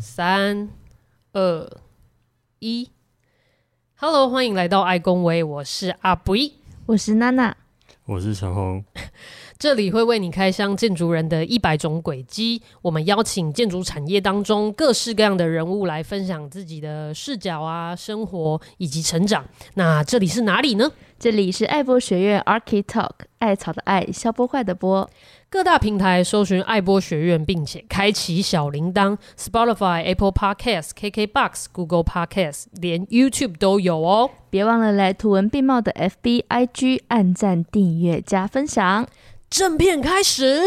三、二、一，Hello，欢迎来到爱公威，我是阿布，我是娜娜，我是陈红。这里会为你开箱建筑人的一百种轨迹。我们邀请建筑产业当中各式各样的人物来分享自己的视角啊、生活以及成长。那这里是哪里呢？这里是爱波学院 Archi-Talk，艾草的艾，消波坏的波。各大平台搜寻爱波学院，并且开启小铃铛。Spotify、Apple Podcasts、KKBox、Google Podcasts，连 YouTube 都有哦。别忘了来图文并茂的 FB、IG 按赞、订阅、加分享。正片开始。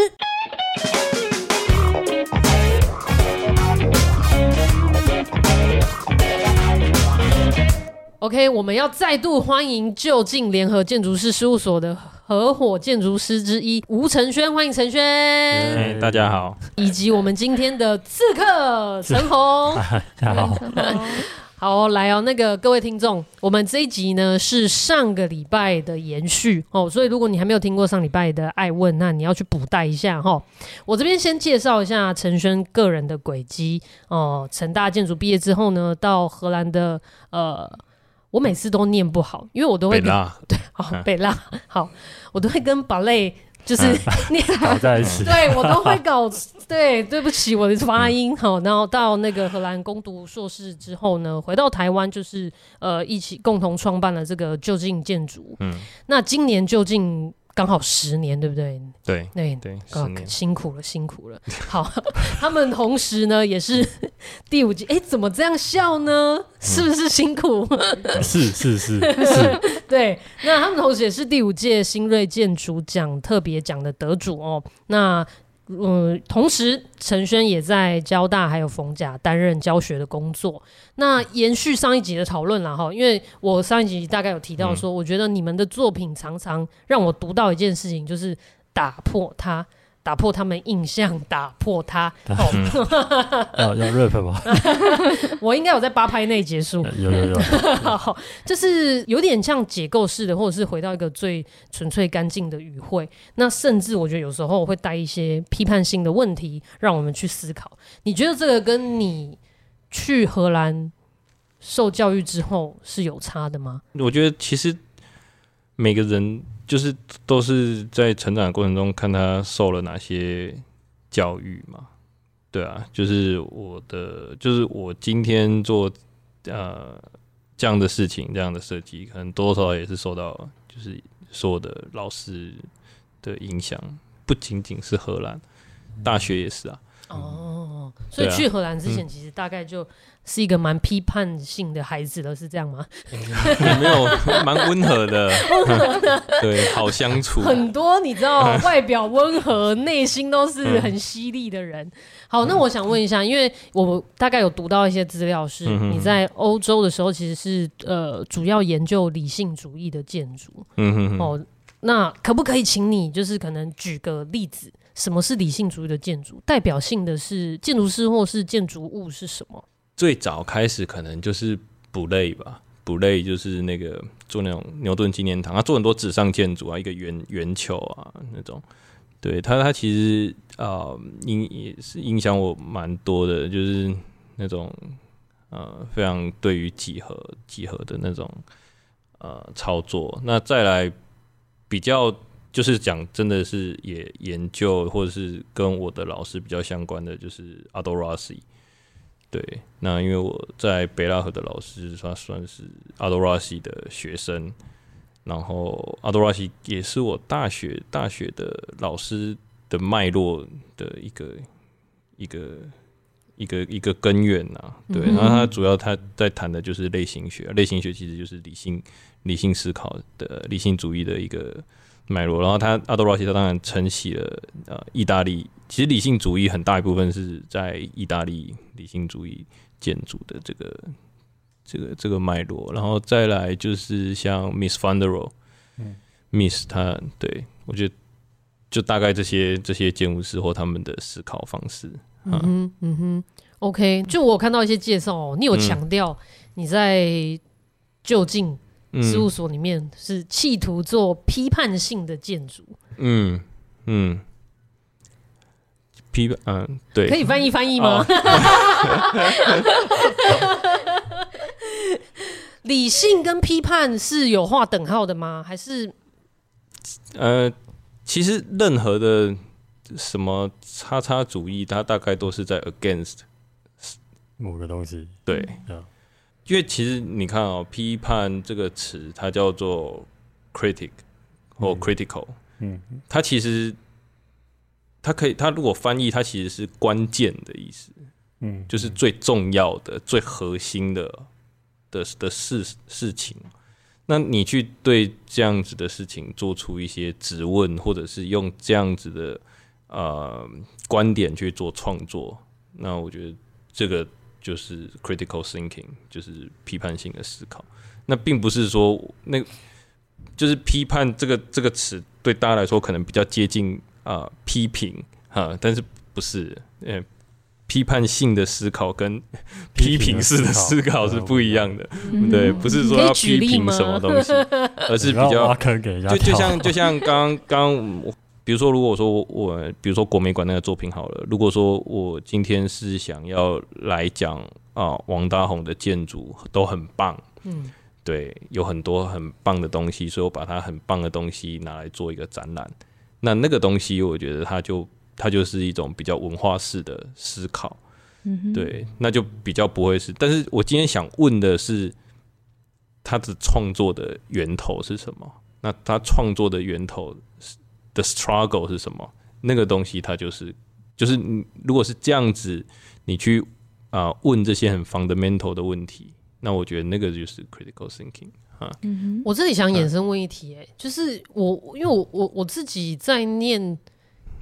OK，我们要再度欢迎就近联合建筑师事务所的合伙建筑师之一吴承轩，欢迎承轩。Hey, 大家好。以及我们今天的刺客陈红。大家好。好，来哦，那个各位听众，我们这一集呢是上个礼拜的延续哦，所以如果你还没有听过上礼拜的爱问，那你要去补带一下哈、哦。我这边先介绍一下陈轩个人的轨迹哦，成大建筑毕业之后呢，到荷兰的呃，我每次都念不好，因为我都会跟北拉 对，好、哦、北拉好，我都会跟芭蕾。就是 念 搞在一起，对我都会搞，对，对不起我的发音。好，然后到那个荷兰攻读硕士之后呢，回到台湾就是呃一起共同创办了这个就近建筑，嗯，那今年就近。刚好十年，对不对？对对对，辛苦了，辛苦了。好，他们同时呢也是 第五季，哎，怎么这样笑呢？是不是辛苦？嗯、是是是是。对，那他们同时也是第五届新锐建筑奖特别奖的得主哦。那。嗯，同时陈轩也在交大还有逢甲担任教学的工作。那延续上一集的讨论了哈，因为我上一集大概有提到说，我觉得你们的作品常常让我读到一件事情，就是打破它。打破他们印象，打破它。哦，要要 rap 吗？我应该有在八拍内结束。有有有。好，就是有点像解构式的，或者是回到一个最纯粹干净的语汇。那甚至我觉得有时候会带一些批判性的问题，让我们去思考。你觉得这个跟你去荷兰受教育之后是有差的吗？我觉得其实每个人。就是都是在成长的过程中看他受了哪些教育嘛，对啊，就是我的，就是我今天做呃这样的事情，这样的设计，可能多少也是受到就是所有的老师的影响，不仅仅是荷兰大学也是啊。哦，所以去荷兰之前，其实大概就是一个蛮批判性的孩子了，是这样吗？嗯、没有，蛮温和的，温和的，对，好相处。很多你知道，外表温和，内心都是很犀利的人。好，那我想问一下，因为我大概有读到一些资料，是你在欧洲的时候，其实是呃主要研究理性主义的建筑。嗯哼，哼，哦，那可不可以请你就是可能举个例子？什么是理性主义的建筑？代表性的是建筑师或是建筑物是什么？最早开始可能就是布雷吧，布雷就是那个做那种牛顿纪念堂，他做很多纸上建筑啊，一个圆圆球啊那种。对他，他其实啊，影、也是影响我蛮多的，就是那种呃，非常对于几何几何的那种呃操作。那再来比较。就是讲，真的是也研究，或者是跟我的老师比较相关的，就是 Aldo Rossi。对，那因为我在北拉河的老师，他算是 Aldo Rossi 的学生，然后 Aldo Rossi 也是我大学大学的老师的脉络的一个一个一个一个根源呐。对，然后他主要他在谈的就是类型学，类型学其实就是理性理性思考的理性主义的一个。脉络，然后他阿多罗西他当然承袭了呃意大利，其实理性主义很大一部分是在意大利理性主义建筑的这个这个这个脉络，然后再来就是像 Miss van der Rohe，嗯，Mies 他对我觉得就大概这些这些建筑师或他们的思考方式，嗯哼嗯哼，OK，就我看到一些介绍哦，你有强调你在就近。事务所里面是企图做批判性的建筑，嗯嗯，批判，嗯，对，可以翻译翻译吗？理性跟批判是有划等号的吗？还是？呃，其实任何的什么叉叉主义，它大概都是在 against 某个东西。对，嗯，因为其实你看哦，批判这个词，它叫做 critic 或 critical，嗯，它其实它可以，它如果翻译，它其实是关键的意思，嗯，就是最重要的、最核心的。的的事事情，那你去对这样子的事情做出一些质问，或者是用这样子的呃观点去做创作，那我觉得这个就是 critical thinking，就是批判性的思考。那并不是说那就是批判这个这个词对大家来说可能比较接近啊、呃、批评啊，但是不是。呃。批判性的思考跟 批评式的思考是不一样的，对，不是说要批评什么东西，而是比较就就像就像刚刚，比如说，如果说我，比如说国美馆那个作品好了，如果说我今天是想要来讲啊，王大宏的建筑都很棒，嗯，对，有很多很棒的东西，所以我把它很棒的东西拿来做一个展览，那那个东西，我觉得它就。它就是一种比较文化式的思考，嗯，对，那就比较不会是。但是我今天想问的是，他的创作的源头是什么？那他创作的源头的 struggle 是什么？那个东西，它就是就是，如果是这样子，你去啊、呃、问这些很 fundamental 的问题，那我觉得那个就是 critical thinking 哈。嗯，我这里想衍生问一题、欸，哎，就是我因为我我我自己在念。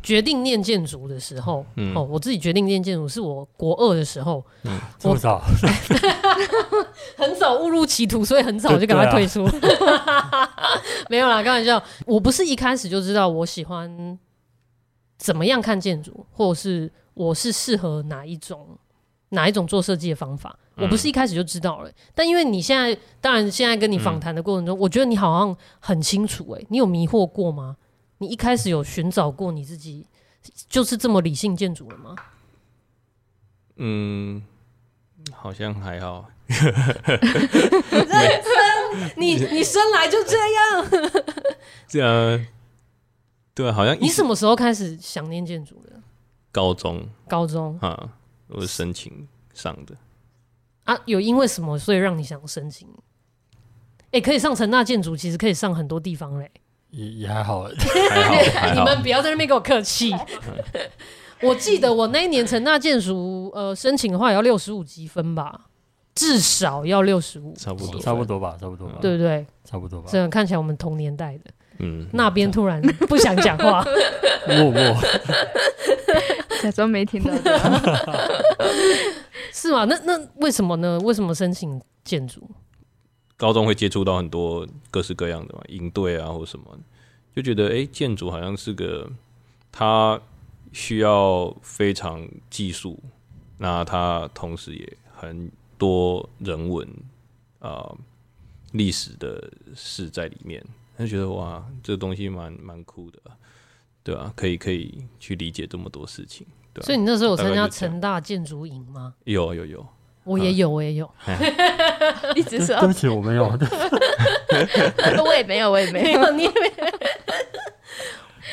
决定念建筑的时候，嗯、哦，我自己决定念建筑是我国二的时候，嗯，这么早，很早误入歧途，所以很早就赶快退出。啊、没有啦，开玩笑。我不是一开始就知道我喜欢怎么样看建筑，或者是我是适合哪一种哪一种做设计的方法。我不是一开始就知道了，嗯、但因为你现在，当然现在跟你访谈的过程中，嗯、我觉得你好像很清楚、欸。哎，你有迷惑过吗？你一开始有寻找过你自己就是这么理性建筑了吗？嗯，好像还好。认真，你你生来就这样？这样，对，好像你什么时候开始想念建筑的？高中，高中啊，我是申请上的啊。有因为什么所以让你想申请？哎、欸，可以上成大建筑，其实可以上很多地方嘞。也也还好，还好，你们不要在那边给我客气。我记得我那一年成大建筑，呃，申请的话也要六十五积分吧，至少要六十五，差不多，差不多吧，差不多吧，对不对？差不多吧。这样看起来我们同年代的，嗯，那边突然不想讲话，默默，假装没听到，是吗？那那为什么呢？为什么申请建筑？高中会接触到很多各式各样的嘛，营队啊或什么，就觉得哎、欸，建筑好像是个，它需要非常技术，那它同时也很多人文啊历史的事在里面，就觉得哇，这个东西蛮蛮酷的，对吧、啊？可以可以去理解这么多事情，对、啊。所以你那时候有参加成大建筑营吗？有有有。我也有，我也有，一直说对不起，我没有，我也没有，我也没有，你也没有。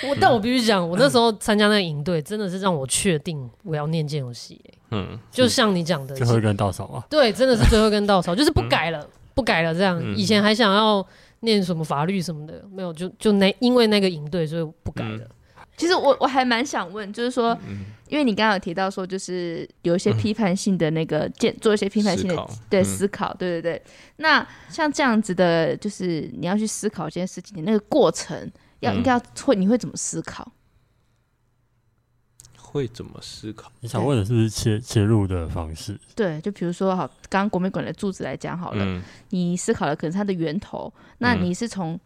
我，但我必须讲，我那时候参加那个营队，真的是让我确定我要念建游戏。嗯，就像你讲的，最后一根稻草啊。对，真的是最后一根稻草，就是不改了，不改了。这样，以前还想要念什么法律什么的，没有，就就那因为那个营队，所以不改了。其实我我还蛮想问，就是说，嗯、因为你刚刚有提到说，就是有一些批判性的那个建，嗯、做一些批判性的思对思考，对对对。那像这样子的，就是你要去思考这件事情的那个过程，要、嗯、应该要会，你会怎么思考？会怎么思考？你想问的是不是切切入的方式？对，就比如说，好，刚刚国美馆的柱子来讲好了，嗯、你思考的可能是它的源头，那你是从。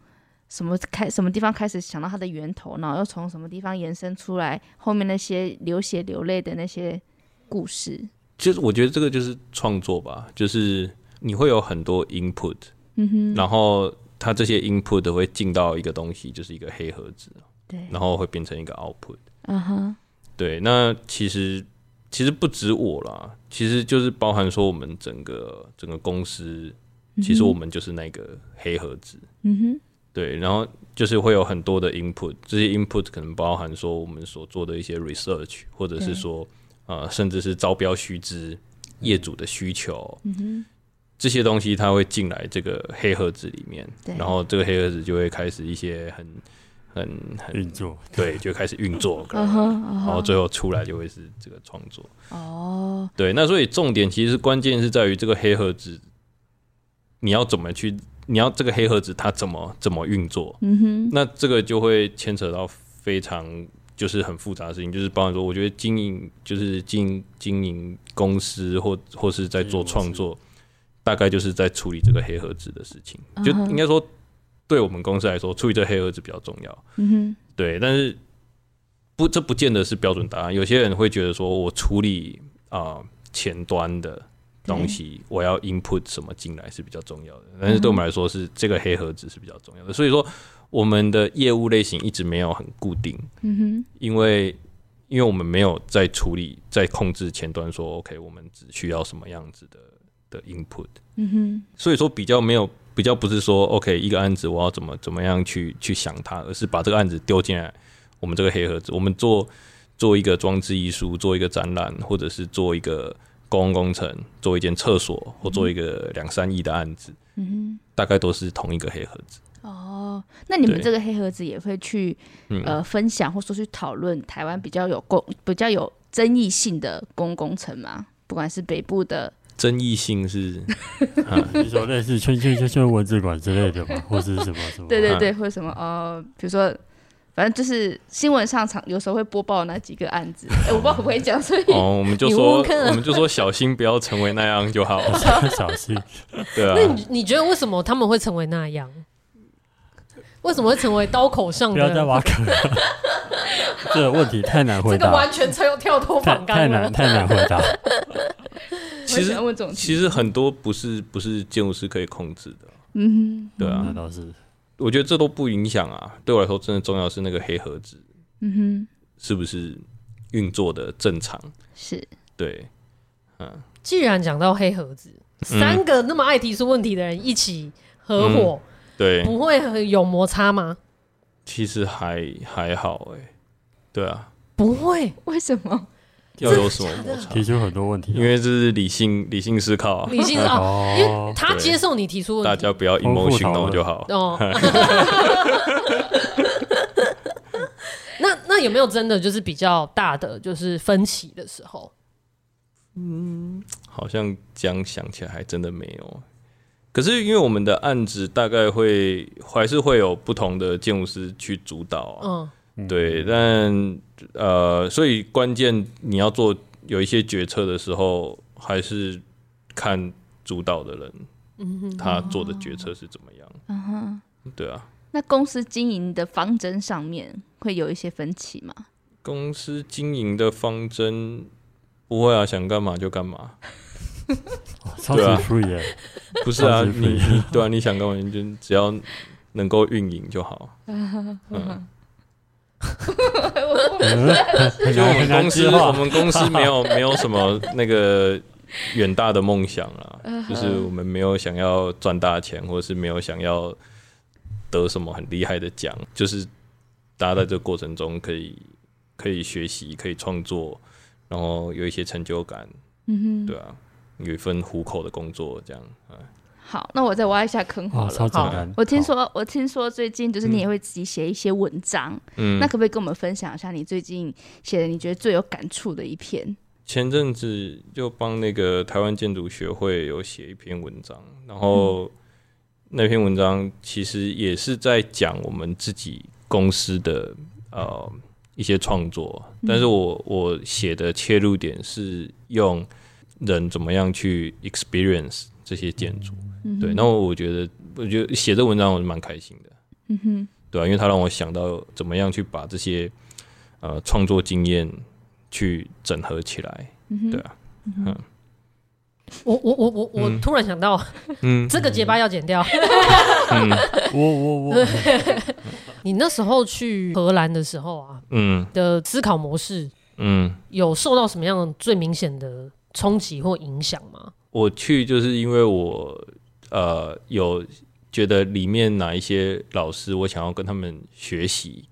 什么开什么地方开始想到它的源头，然后又从什么地方延伸出来后面那些流血流泪的那些故事？其实我觉得这个就是创作吧，就是你会有很多 input，嗯哼，然后它这些 input 会进到一个东西，就是一个黑盒子，对，然后会变成一个 output，嗯哼，对，那其实其实不止我啦，其实就是包含说我们整个整个公司，其实我们就是那个黑盒子。嗯哼。对，然后就是会有很多的 input，这些 input 可能包含说我们所做的一些 research，或者是说呃，甚至是招标须知、业主的需求，嗯哼，这些东西它会进来这个黑盒子里面，然后这个黑盒子就会开始一些很很很运作，对，就开始运作，然后最后出来就会是这个创作。哦，对，那所以重点其实关键是在于这个黑盒子，你要怎么去。你要这个黑盒子它怎么怎么运作？嗯哼，那这个就会牵扯到非常就是很复杂的事情，就是包含说，我觉得经营就是经经营公司或或是在做创作，大概就是在处理这个黑盒子的事情。就应该说，对我们公司来说，处理这黑盒子比较重要。嗯哼，对，但是不，这不见得是标准答案。有些人会觉得说，我处理啊、呃、前端的。东西我要 input 什么进来是比较重要的，但是对我们来说是这个黑盒子是比较重要的，所以说我们的业务类型一直没有很固定，嗯哼，因为因为我们没有在处理在控制前端说 OK 我们只需要什么样子的的 input，嗯哼，所以说比较没有比较不是说 OK 一个案子我要怎么怎么样去去想它，而是把这个案子丢进来我们这个黑盒子，我们做做一个装置艺术，做一个展览，或者是做一个。公共工程做一间厕所，或做一个两三亿的案子，嗯哼，大概都是同一个黑盒子。哦，那你们这个黑盒子也会去呃分享，或说去讨论台湾比较有公比较有争议性的公共工程吗？不管是北部的争议性是，比如说类似圈圈圈圈文字馆之类的吗？或是什么什么？对对对，或者什么呃，比如说。反正就是新闻上常有时候会播报那几个案子，哎、欸，我不知道可不可以讲，所以哦，我们就说我们就说小心不要成为那样就好了，小心。对啊，那你你觉得为什么他们会成为那样？为什么会成为刀口上的？不要再挖坑了，这个问题太难回答，这个完全跳跳脱反纲，太难太难回答。其实其实很多不是不是建筑师可以控制的，嗯哼，对啊，那倒是。我觉得这都不影响啊，对我来说真的重要是那个黑盒子，嗯哼，是不是运作的正常？是，对，嗯。既然讲到黑盒子，嗯、三个那么爱提出问题的人一起合伙，嗯、对，不会有摩擦吗？其实还还好哎、欸，对啊，不会，为什么？要有什么摩擦？提出很多问题，因为这是理性理性思考，理性啊，因为他接受你提出问题，大家不要 emotional 就好。哦，那那有没有真的就是比较大的就是分歧的时候？嗯，好像这样想起来还真的没有。可是因为我们的案子大概会还是会有不同的建筑师去主导啊。嗯。对，但呃，所以关键你要做有一些决策的时候，还是看主导的人，嗯哼，他做的决策是怎么样，嗯哼，对啊。那公司经营的方针上面会有一些分歧吗？公司经营的方针不会啊，想干嘛就干嘛，对啊，不是啊，你你对啊，你想干嘛你就只要能够运营就好，嗯。就我们公司，我们公司没有 没有什么那个远大的梦想啊，就是我们没有想要赚大钱，或者是没有想要得什么很厉害的奖，就是大家在这个过程中可以可以学习，可以创作，然后有一些成就感，嗯哼，对啊，有一份糊口的工作这样啊。好，那我再挖一下坑好了。哦、好，我听说，我听说最近就是你也会自己写一些文章，嗯，那可不可以跟我们分享一下你最近写的你觉得最有感触的一篇？前阵子就帮那个台湾建筑学会有写一篇文章，然后那篇文章其实也是在讲我们自己公司的呃一些创作，但是我我写的切入点是用人怎么样去 experience 这些建筑。对，那我觉得，我觉得写这文章我是蛮开心的，嗯哼，对啊，因为他让我想到怎么样去把这些呃创作经验去整合起来，嗯、对啊，嗯，我我我我我突然想到，嗯，这个结巴要剪掉，嗯，我我我，你那时候去荷兰的时候啊，嗯，的思考模式嗯，有受到什么样最明显的冲击或影响吗？我去就是因为我呃有觉得里面哪一些老师我想要跟他们学习，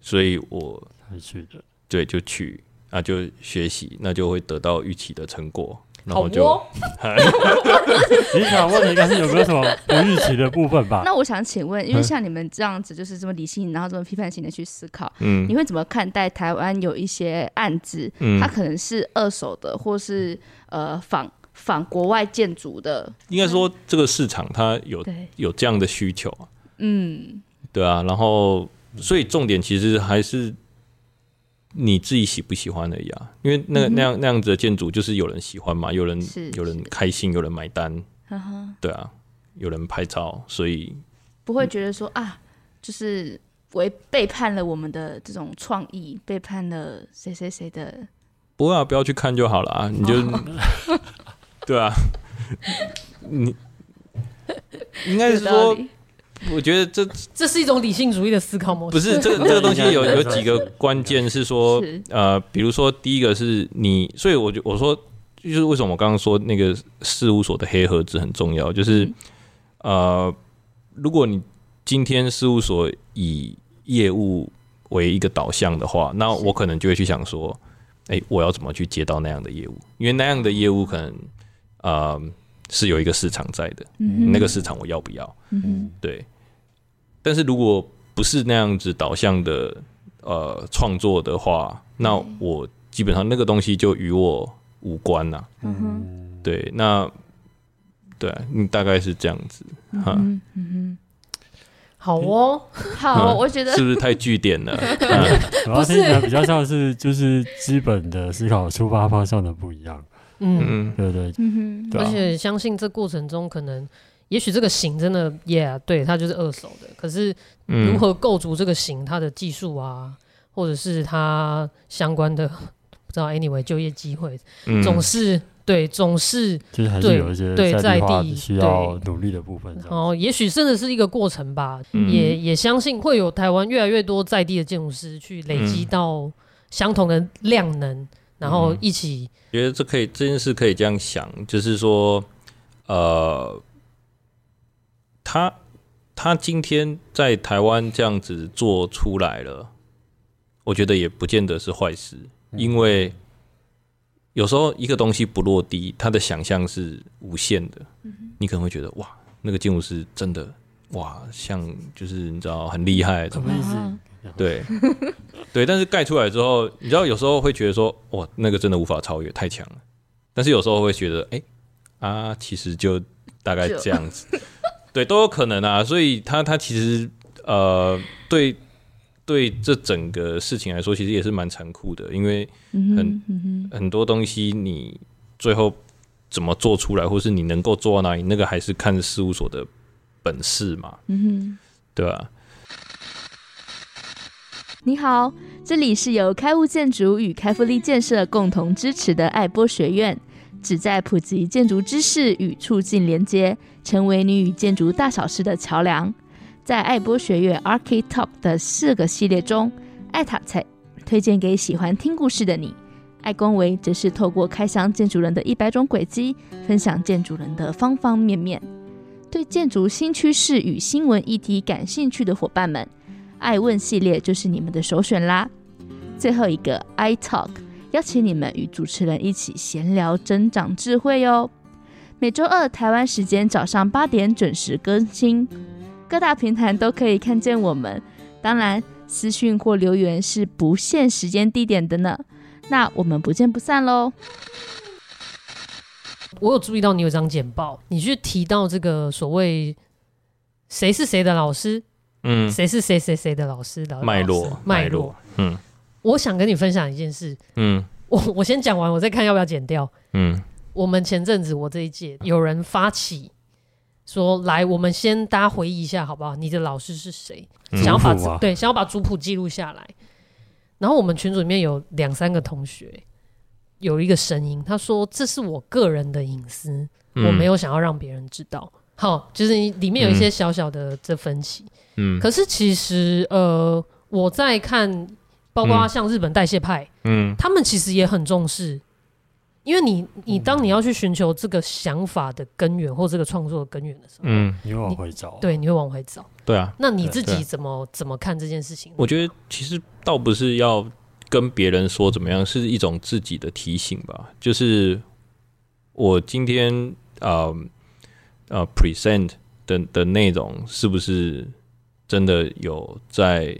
所以我才去的。对，就去啊，就学习，那就会得到预期的成果。然后就，哦 你想问的应该是有没有什么不预期的部分吧？那我想请问，因为像你们这样子，就是这么理性，然后这么批判性的去思考，嗯，你会怎么看待台湾有一些案子，嗯，它可能是二手的，或是呃仿仿国外建筑的？应该说这个市场它有有这样的需求啊，嗯，对啊，然后所以重点其实还是。你自己喜不喜欢而已啊？因为那个那样那样子的建筑，就是有人喜欢嘛，有人有人开心，有人买单，对啊，有人拍照，所以不会觉得说啊，就是违背叛了我们的这种创意，背叛了谁谁谁的。不会啊，不要去看就好了啊，你就 对啊，你应该是说。我觉得这这是一种理性主义的思考模式。不是这个 这个东西有有几个关键是说，呃，比如说第一个是你，所以我就我说就是为什么我刚刚说那个事务所的黑盒子很重要，就是呃，如果你今天事务所以业务为一个导向的话，那我可能就会去想说，哎，我要怎么去接到那样的业务？因为那样的业务可能呃。是有一个市场在的，嗯、那个市场我要不要？嗯、对。但是如果不是那样子导向的呃创作的话，那我基本上那个东西就与我无关了。嗯哼，对，那对，你大概是这样子。嗯，嗯哼，好哦，好，我觉得是不是太据点了？不是，比较像是就是基本的思考出发方向的不一样。嗯，对对，嗯哼，而且相信这过程中可能，也许这个型真的，yeah，对，它就是二手的。可是如何构筑这个型，它的技术啊，或者是它相关的，不知道，anyway，就业机会，总是对，总是就是还是有一些对在地需要努力的部分。哦，也许甚至是一个过程吧，也也相信会有台湾越来越多在地的建筑师去累积到相同的量能。然后一起、嗯，觉得这可以这件事可以这样想，就是说，呃，他他今天在台湾这样子做出来了，我觉得也不见得是坏事，因为有时候一个东西不落地，他的想象是无限的，你可能会觉得哇，那个建筑师真的哇，像就是你知道很厉害，什么意思？对，对，但是盖出来之后，你知道有时候会觉得说，哇，那个真的无法超越，太强了。但是有时候会觉得，哎、欸，啊，其实就大概这样子，对，都有可能啊。所以他他其实呃，对对，这整个事情来说，其实也是蛮残酷的，因为很很多东西你最后怎么做出来，或是你能够做到哪里，那个还是看事务所的本事嘛，对吧？你好，这里是由开物建筑与开福利建设共同支持的爱播学院，旨在普及建筑知识与促进连接，成为你与建筑大小事的桥梁。在爱播学院 Archi Talk 的四个系列中，爱塔菜推荐给喜欢听故事的你，爱工维则是透过开箱建筑人的一百种轨迹，分享建筑人的方方面面。对建筑新趋势与新闻议题感兴趣的伙伴们。爱问系列就是你们的首选啦！最后一个 I Talk，邀请你们与主持人一起闲聊，增长智慧哟。每周二台湾时间早上八点准时更新，各大平台都可以看见我们。当然，私讯或留言是不限时间地点的呢。那我们不见不散喽！我有注意到你有张简报，你去提到这个所谓谁是谁的老师。嗯，谁是谁谁谁的老师的脉络？脉络。嗯，我想跟你分享一件事。嗯，我我先讲完，我再看要不要剪掉。嗯，我们前阵子我这一届有人发起说，来，我们先大家回忆一下好不好？你的老师是谁？想要把、啊、对，想要把族谱记录下来。然后我们群组里面有两三个同学有一个声音，他说：“这是我个人的隐私，嗯、我没有想要让别人知道。”好，就是里面有一些小小的这分歧。嗯嗯，可是其实，呃，我在看，包括像日本代谢派，嗯，他们其实也很重视，因为你你当你要去寻求这个想法的根源或这个创作的根源的时候，嗯，你会往回找，对，你会往回找，对啊。那你自己怎么怎么看这件事情？我觉得其实倒不是要跟别人说怎么样，是一种自己的提醒吧。就是我今天呃呃 present 的的内容是不是真的有在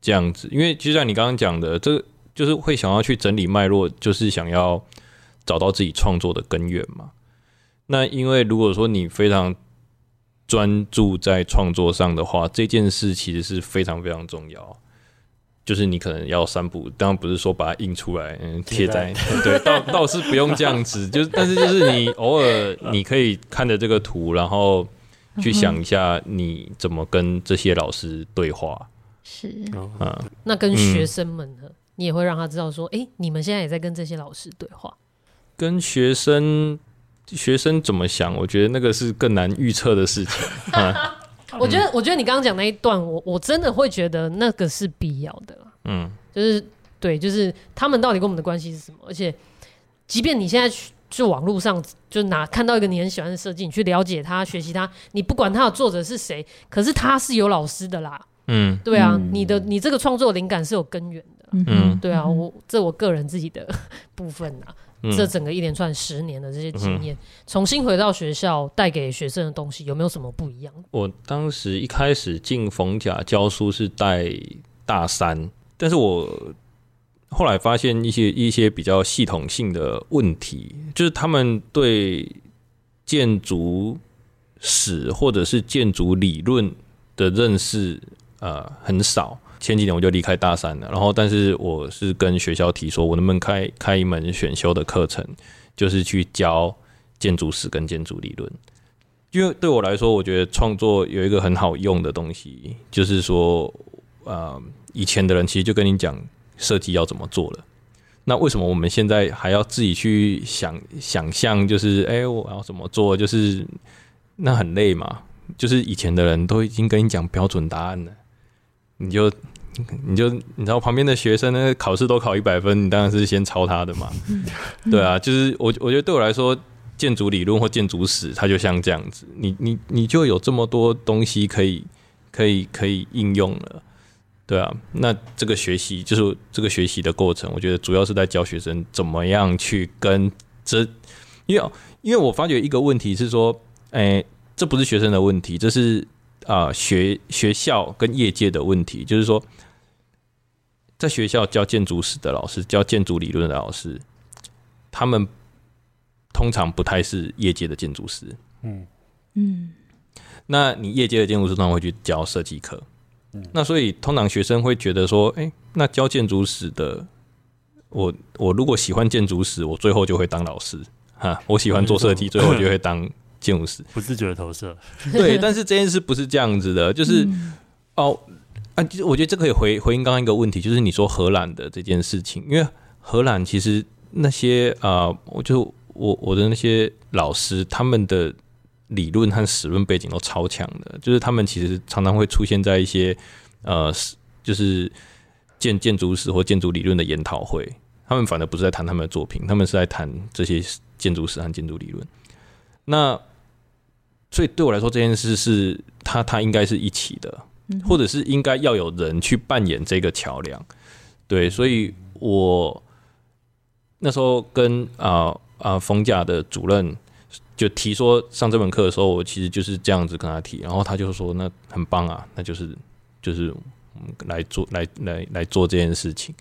这样子？因为就像你刚刚讲的，这就是会想要去整理脉络，就是想要找到自己创作的根源嘛。那因为如果说你非常专注在创作上的话，这件事其实是非常非常重要。就是你可能要三步，当然不是说把它印出来，嗯，贴在，对，倒倒是不用这样子，就是，但是就是你偶尔你可以看着这个图，然后去想一下你怎么跟这些老师对话，是，啊，那跟学生们呢，你也会让他知道说，哎，你们现在也在跟这些老师对话，跟学生，学生怎么想？我觉得那个是更难预测的事情。我觉得，我觉得你刚刚讲那一段，我我真的会觉得那个是必要的。嗯，就是对，就是他们到底跟我们的关系是什么？而且，即便你现在去就网络上就拿看到一个你很喜欢的设计，你去了解它、学习它，你不管它的作者是谁，可是他是有老师的啦。嗯，对啊，嗯、你的你这个创作灵感是有根源的。嗯，对啊，我这我个人自己的部分啊。这整个一连串十年的这些经验，重新回到学校带给学生的东西，有没有什么不一样？我当时一开始进逢甲教书是带大三，但是我后来发现一些一些比较系统性的问题，就是他们对建筑史或者是建筑理论的认识呃很少。前几年我就离开大三了，然后但是我是跟学校提说，我能不能开开一门选修的课程，就是去教建筑史跟建筑理论。因为对我来说，我觉得创作有一个很好用的东西，就是说，呃，以前的人其实就跟你讲设计要怎么做了。那为什么我们现在还要自己去想想象？就是哎，我要怎么做？就是那很累嘛。就是以前的人都已经跟你讲标准答案了。你就，你就，你知道旁边的学生呢，考试都考一百分，你当然是先抄他的嘛。对啊，就是我，我觉得对我来说，建筑理论或建筑史，它就像这样子，你，你，你就有这么多东西可以，可以，可以应用了。对啊，那这个学习就是这个学习的过程，我觉得主要是在教学生怎么样去跟这，因为，因为我发觉一个问题是说，哎、欸，这不是学生的问题，这是。啊、呃，学学校跟业界的问题，就是说，在学校教建筑史的老师、教建筑理论的老师，他们通常不太是业界的建筑师。嗯嗯，那你业界的建筑师通常会去教设计课，嗯、那所以通常学生会觉得说，哎、欸，那教建筑史的，我我如果喜欢建筑史，我最后就会当老师。哈，我喜欢做设计，最后就会当。建筑师。不自觉的投射，对，但是这件事不是这样子的，就是、嗯、哦啊，其实我觉得这可以回回应刚刚一个问题，就是你说荷兰的这件事情，因为荷兰其实那些啊，我、呃、就我我的那些老师，他们的理论和史论背景都超强的，就是他们其实常常会出现在一些呃，就是建建筑史或建筑理论的研讨会，他们反而不是在谈他们的作品，他们是在谈这些建筑史和建筑理论，那。所以对我来说，这件事是他他应该是一起的，或者是应该要有人去扮演这个桥梁。对，所以我那时候跟啊啊冯甲的主任就提说上这门课的时候，我其实就是这样子跟他提，然后他就说那很棒啊，那就是就是来做来来来做这件事情。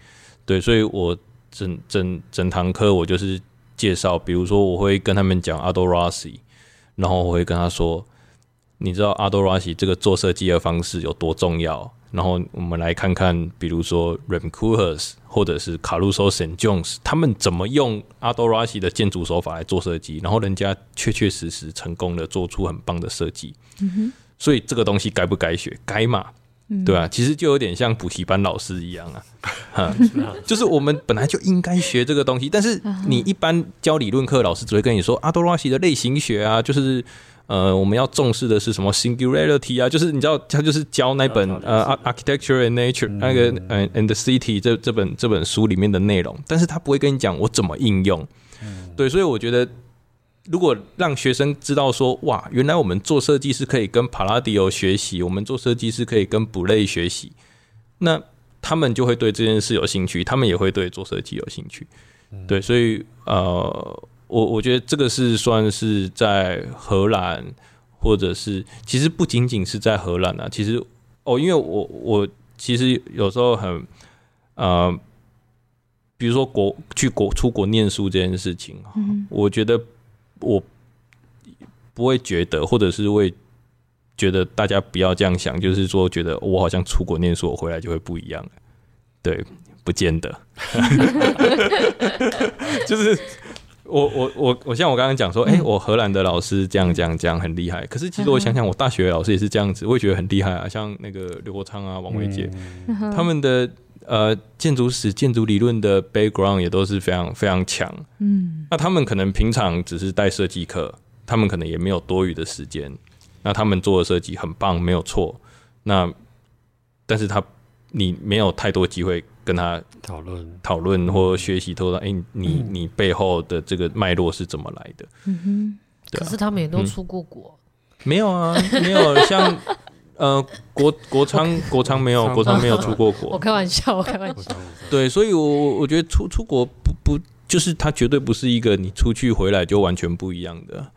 对，所以我整整整堂课我就是介绍，比如说我会跟他们讲 Aldo Rossi。然后我会跟他说：“你知道阿多拉西这个做设计的方式有多重要？然后我们来看看，比如说 Rem Koolhaas 或者是 Caruso St. Johns，他们怎么用阿多拉西的建筑手法来做设计？然后人家确确实实成功的做出很棒的设计。嗯哼，所以这个东西该不该学？该嘛？对啊？其实就有点像补习班老师一样啊，哈，就是我们本来就应该学这个东西，但是你一般教理论课，老师只会跟你说阿多拉西的类型学啊，就是呃，我们要重视的是什么 singularity 啊？就是你知道，他就是教那本呃 architecture and nature 那个呃 and the city 这这本这本书里面的内容，但是他不会跟你讲我怎么应用。对，所以我觉得，如果让学生知道说，哇，原来我们做设计是可以跟 Palladio 学习，我们做设计是可以跟 Boulé 学习，那他们就会对这件事有兴趣，他们也会对做设计有兴趣。对，所以呃。我我觉得这个是算是在荷兰，或者是其实不仅仅是在荷兰啊。其实哦，因为我我其实有时候很呃，比如说国去国出国念书这件事情，嗯，我觉得我不会觉得，或者是会觉得大家不要这样想，就是说觉得我好像出国念书，我回来就会不一样。对，不见得，就是。我我我我像我刚刚讲说，哎、欸，我荷兰的老师这样这样这样很厉害。可是其实我想想，我大学的老师也是这样子，我也觉得很厉害啊。像那个刘国昌啊、王维杰，他们的呃建筑史、建筑理论的 background 也都是非常非常强。嗯，那他们可能平常只是带设计课，他们可能也没有多余的时间。那他们做的设计很棒，没有错。那但是他你没有太多机会。跟他讨论。讨论或学习，透到哎，你你背后的这个脉络是怎么来的？嗯哼，可是他们也都出过国，没有啊，没有像呃国国昌国昌没有国昌没有出过国，我开玩笑，我开玩笑，对，所以我我觉得出出国不不就是他绝对不是一个你出去回来就完全不一样的。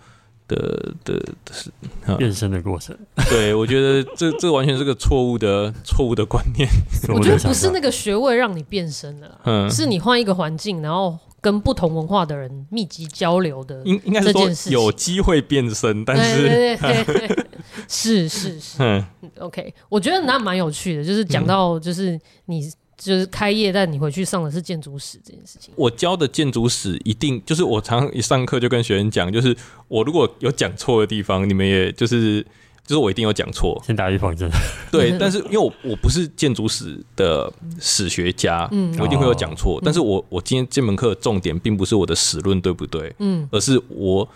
的的是变身的过程，对，我觉得这这完全是个错误的错误的观念。我觉得不是那个学位让你变身的，嗯，是你换一个环境，然后跟不同文化的人密集交流的，应应该是说有机会变身，但是对对对对 是是是，嗯，OK，我觉得那蛮有趣的，就是讲到就是你。就是开业，但你回去上的是建筑史这件事情。我教的建筑史一定就是我常常一上课就跟学生讲，就是我如果有讲错的地方，你们也就是就是我一定有讲错，先打预防针。对，但是因为我我不是建筑史的史学家，嗯，我一定会有讲错。但是我我今天这门课的重点并不是我的史论对不对，嗯，而是我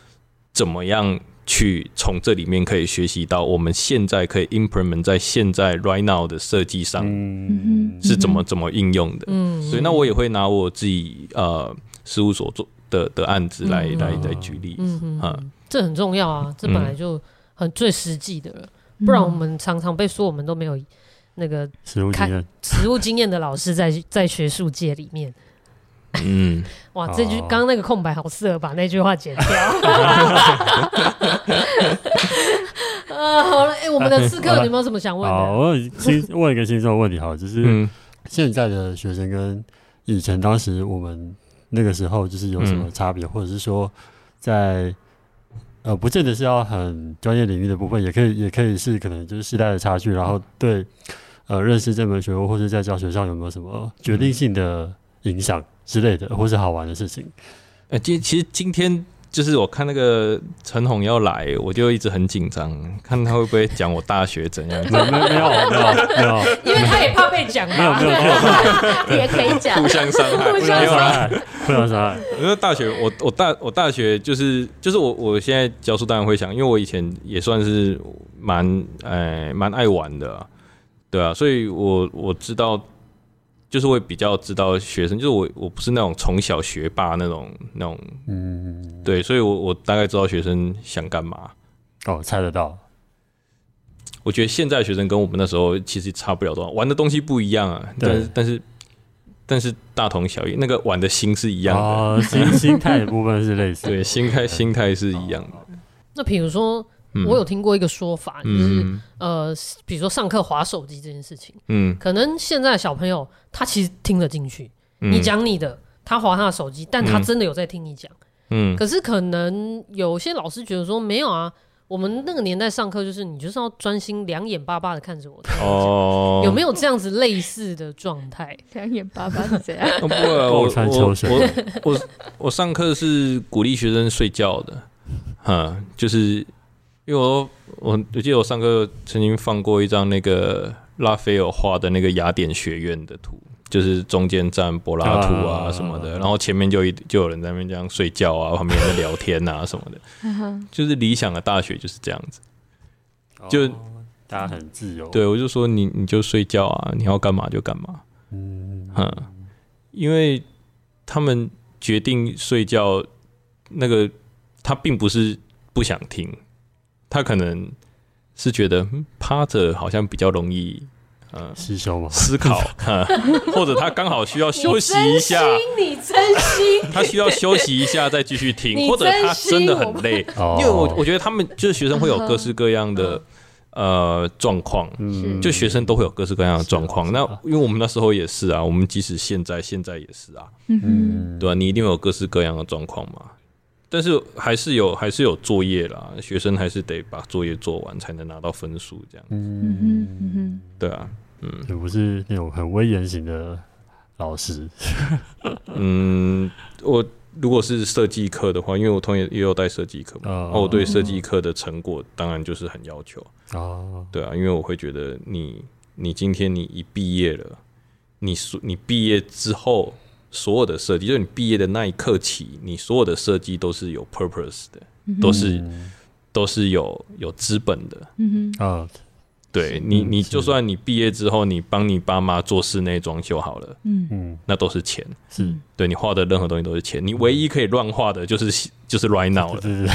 怎么样。去从这里面可以学习到，我们现在可以 implement 在现在 right now 的设计上是怎么怎么应用的。嗯，所以那我也会拿我自己呃事务所做的的案子来来来举例。嗯嗯，这很重要啊，这本来就很最实际的了。不然我们常常被说我们都没有那个实务经验、实务经验的老师在在学术界里面。嗯，哇，这句刚刚那个空白好适合把那句话剪掉。呃，好了，哎、欸，我们的刺客，你有没有什么想问的？好，我先问一个轻松的问题，好，就是现在的学生跟以前当时我们那个时候就是有什么差别，嗯、或者是说在呃，不见得是要很专业领域的部分，也可以，也可以是可能就是时代的差距，然后对呃认识这门学问或者在教学上有没有什么决定性的影响？之类的，或是好玩的事情。呃，今其实今天就是我看那个陈红要来，我就一直很紧张，看他会不会讲我大学怎样？没有没有没有没有，因为他也怕被讲，没有没有没有，也可以讲，互相伤害，互相伤害，互相伤害。因为大学，我我大我大学就是就是我我现在教书当然会想，因为我以前也算是蛮呃蛮爱玩的，对啊，所以我我知道。就是会比较知道学生，就是我我不是那种从小学霸那种那种，嗯，对，所以我我大概知道学生想干嘛。哦，猜得到。我觉得现在学生跟我们那时候其实差不了多少，玩的东西不一样啊，但是但是但是大同小异，那个玩的心是一样的，哦、心心态的部分是类似，对，心态心态是一样的。哦、那比如说。我有听过一个说法，嗯、就是呃，比如说上课划手机这件事情，嗯，可能现在的小朋友他其实听得进去，嗯、你讲你的，他划他的手机，但他真的有在听你讲，嗯，可是可能有些老师觉得说没有啊，我们那个年代上课就是你就是要专心两眼巴巴的看着我，哦，有没有这样子类似的状态？两眼巴巴是怎样？不会，我我我我上课是鼓励学生睡觉的，哈，就是。因为我我我记得我上课曾经放过一张那个拉斐尔画的那个雅典学院的图，就是中间站柏拉图啊什么的，然后前面就一就有人在那边这样睡觉啊，旁边在聊天啊什么的，就是理想的大学就是这样子，就大家很自由。对，我就说你你就睡觉啊，你要干嘛就干嘛，嗯，因为他们决定睡觉，那个他并不是不想听，他可能是觉得趴着好像比较容易。嗯，吸收嘛，思考，或者他刚好需要休息一下，你真心，他需要休息一下再继续听，或者他真的很累，因为我我觉得他们就是学生会有各式各样的呃状况，嗯，就学生都会有各式各样的状况。那因为我们那时候也是啊，我们即使现在现在也是啊，嗯，对吧？你一定会有各式各样的状况嘛，但是还是有还是有作业啦，学生还是得把作业做完才能拿到分数，这样子，嗯嗯嗯，对啊。嗯，也不是那种很威严型的老师。嗯，我如果是设计课的话，因为我同学也有带设计课嘛，哦，我对设计课的成果当然就是很要求。哦，对啊，因为我会觉得你，你今天你一毕业了，你所你毕业之后所有的设计，就是你毕业的那一刻起，你所有的设计都是有 purpose 的，嗯、都是都是有有资本的。嗯哼，啊。对你，你就算你毕业之后，你帮你爸妈做室内装修好了，嗯。嗯，那都是钱，是。对你画的任何东西都是钱。你唯一可以乱画的就是就是 right now 了，对，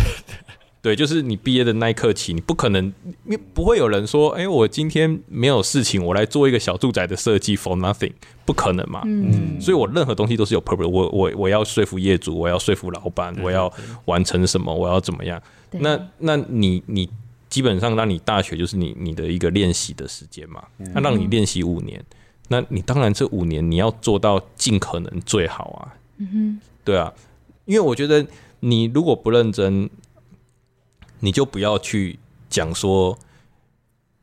就是你毕业的那一刻起，你不可能，因为不会有人说，哎，我今天没有事情，我来做一个小住宅的设计 for nothing，不可能嘛，嗯，所以我任何东西都是有 purpose，我我我要说服业主，我要说服老板，我要完成什么，我要怎么样？那那你你。基本上，让你大学就是你你的一个练习的时间嘛，那让你练习五年，那你当然这五年你要做到尽可能最好啊。嗯哼，对啊，因为我觉得你如果不认真，你就不要去讲说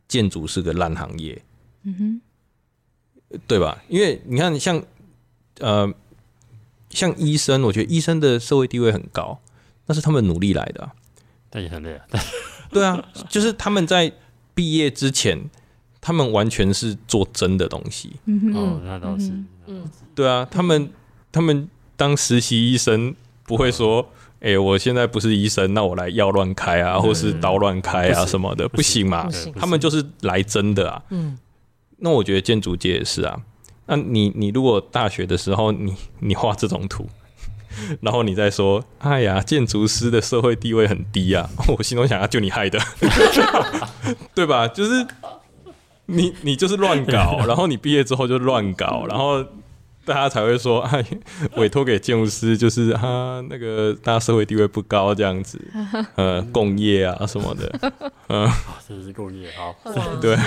建筑是个烂行业。嗯哼，对吧？因为你看，像呃，像医生，我觉得医生的社会地位很高，那是他们努力来的，但也很累啊。对啊，就是他们在毕业之前，他们完全是做真的东西。嗯哦，那倒是。嗯，对啊，他们他们当实习医生不会说，哎、欸，我现在不是医生，那我来药乱开啊，或是刀乱开啊什么的，不行嘛。他们就是来真的啊。嗯，那我觉得建筑界也是啊。那你你如果大学的时候你你画这种图。然后你再说，哎呀，建筑师的社会地位很低啊！我心中想，要，就你害的，对吧？就是你，你就是乱搞，然后你毕业之后就乱搞，然后。大家才会说，哎，委托给建筑师就是啊那个大家社会地位不高这样子，呃，共业啊什么的，嗯，这是共业，好，对，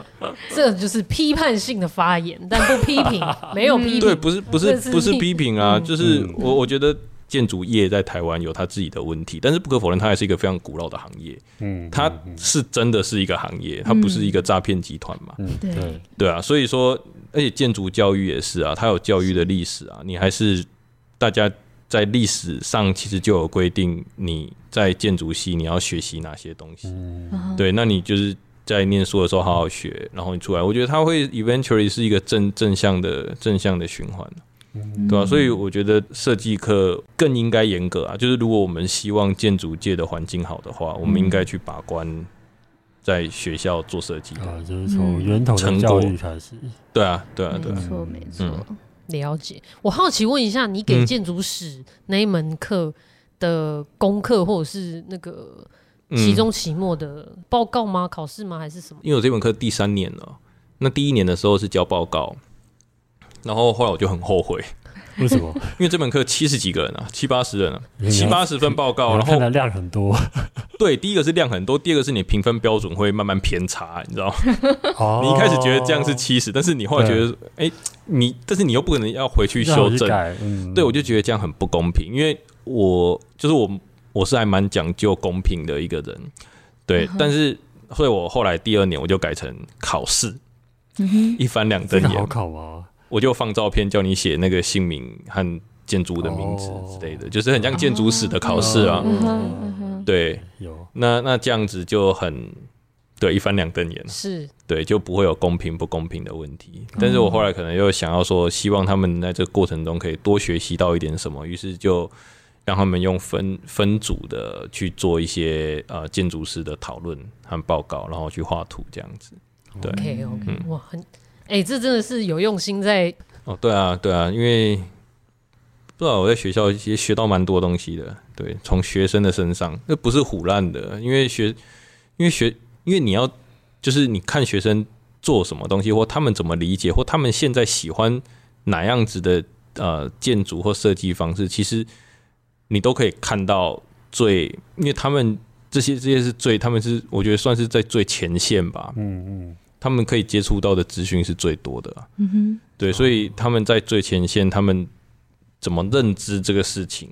这就是批判性的发言，但不批评，没有批评，对，不是不是不是批评。啊，就是我我觉得建筑业在台湾有它自己的问题，但是不可否认，它还是一个非常古老的行业，嗯，它是真的是一个行业，它不是一个诈骗集团嘛，嗯，对，对啊，所以说。而且建筑教育也是啊，它有教育的历史啊。你还是大家在历史上其实就有规定，你在建筑系你要学习哪些东西。嗯、对，那你就是在念书的时候好好学，然后你出来，我觉得它会 eventually 是一个正正向的正向的循环，嗯、对吧、啊？所以我觉得设计课更应该严格啊。就是如果我们希望建筑界的环境好的话，我们应该去把关。在学校做设计啊，就是从源头的教育开始。对啊，对啊，对啊，没错，没错。了解。我好奇问一下，你给建筑史那一门课的功课，或者是那个期中、期末的报告吗？考试吗？还是什么？因为我这门课第三年了，那第一年的时候是交报告，然后后来我就很后悔。为什么？因为这门课七十几个人啊，七八十人啊，七八十份报告，然后量很多。对，第一个是量很多，第二个是你评分标准会慢慢偏差，你知道吗？哦、你一开始觉得这样是七十，但是你后来觉得，哎、欸，你但是你又不可能要回去修正，嗯、对，我就觉得这样很不公平，因为我就是我，我是还蛮讲究公平的一个人，对，嗯、但是所以我后来第二年我就改成考试，嗯、一翻两瞪眼，好考吗？我就放照片叫你写那个姓名和建筑的名字之类的，就是很像建筑史的考试啊。对，有。那那这样子就很对一翻两瞪眼，是。对就不会有公平不公平的问题。但是我后来可能又想要说，希望他们在这个过程中可以多学习到一点什么，于是就让他们用分分组的去做一些呃建筑师的讨论和报告，然后去画图这样子。对，OK OK，嗯，哇，很，哎、欸，这真的是有用心在。哦，对啊，对啊，因为不知道我在学校也学到蛮多东西的。对，从学生的身上，那不是胡乱的，因为学，因为学，因为你要就是你看学生做什么东西，或他们怎么理解，或他们现在喜欢哪样子的呃建筑或设计方式，其实你都可以看到最，因为他们这些这些是最，他们是我觉得算是在最前线吧。嗯嗯。他们可以接触到的资讯是最多的，嗯哼，对，所以他们在最前线，他们怎么认知这个事情，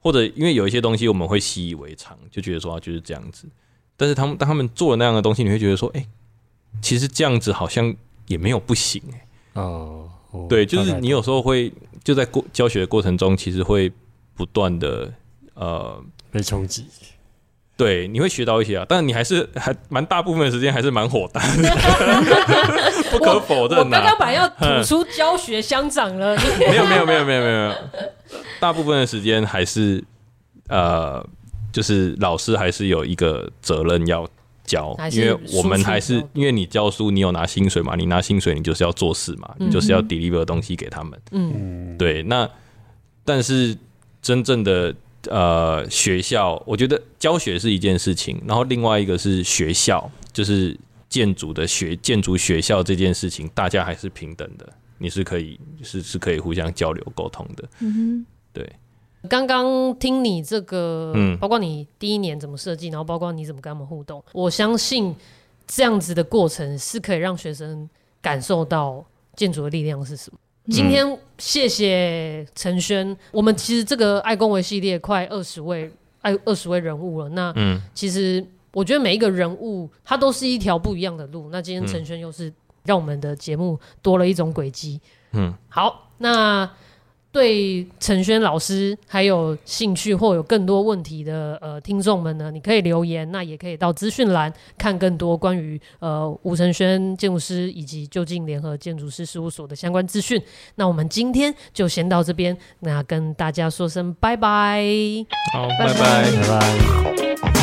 或者因为有一些东西我们会习以为常，就觉得说就是这样子，但是他们当他们做了那样的东西，你会觉得说，哎，其实这样子好像也没有不行，哎，哦，对，就是你有时候会就在过教学的过程中，其实会不断的呃被冲击。对，你会学到一些啊，但是你还是还蛮大部分的时间还是蛮火大的，不可否认。我刚刚本来要吐出教学相长了，没有没有没有没有没有，大部分的时间还是呃，就是老师还是有一个责任要教，因为我们还是因为你教书，你有拿薪水嘛，你拿薪水，你就是要做事嘛，你就是要 deliver 东西给他们。嗯，对，那但是真正的。呃，学校，我觉得教学是一件事情，然后另外一个是学校，就是建筑的学建筑学校这件事情，大家还是平等的，你是可以是是可以互相交流沟通的。嗯哼，对。刚刚听你这个，嗯，包括你第一年怎么设计，然后包括你怎么跟他们互动，我相信这样子的过程是可以让学生感受到建筑的力量是什么。今天谢谢陈轩，我们其实这个爱公维系列快二十位爱二十位人物了。那其实我觉得每一个人物他都是一条不一样的路。那今天陈轩又是让我们的节目多了一种轨迹。嗯，好，那。对陈轩老师还有兴趣或有更多问题的呃听众们呢，你可以留言，那也可以到资讯栏看更多关于呃吴承轩建筑师以及就近联合建筑师事务所的相关资讯。那我们今天就先到这边，那跟大家说声拜拜，好，拜拜，拜拜。拜拜。